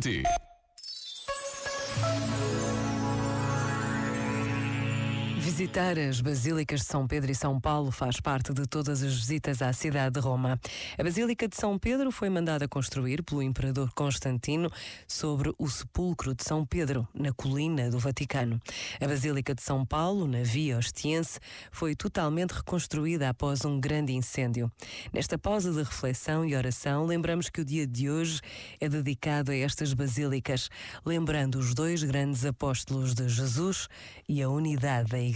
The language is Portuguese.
dit. Visitar as Basílicas de São Pedro e São Paulo faz parte de todas as visitas à cidade de Roma. A Basílica de São Pedro foi mandada construir pelo Imperador Constantino sobre o sepulcro de São Pedro, na colina do Vaticano. A Basílica de São Paulo, na Via Ostiense, foi totalmente reconstruída após um grande incêndio. Nesta pausa de reflexão e oração, lembramos que o dia de hoje é dedicado a estas basílicas, lembrando os dois grandes apóstolos de Jesus e a unidade da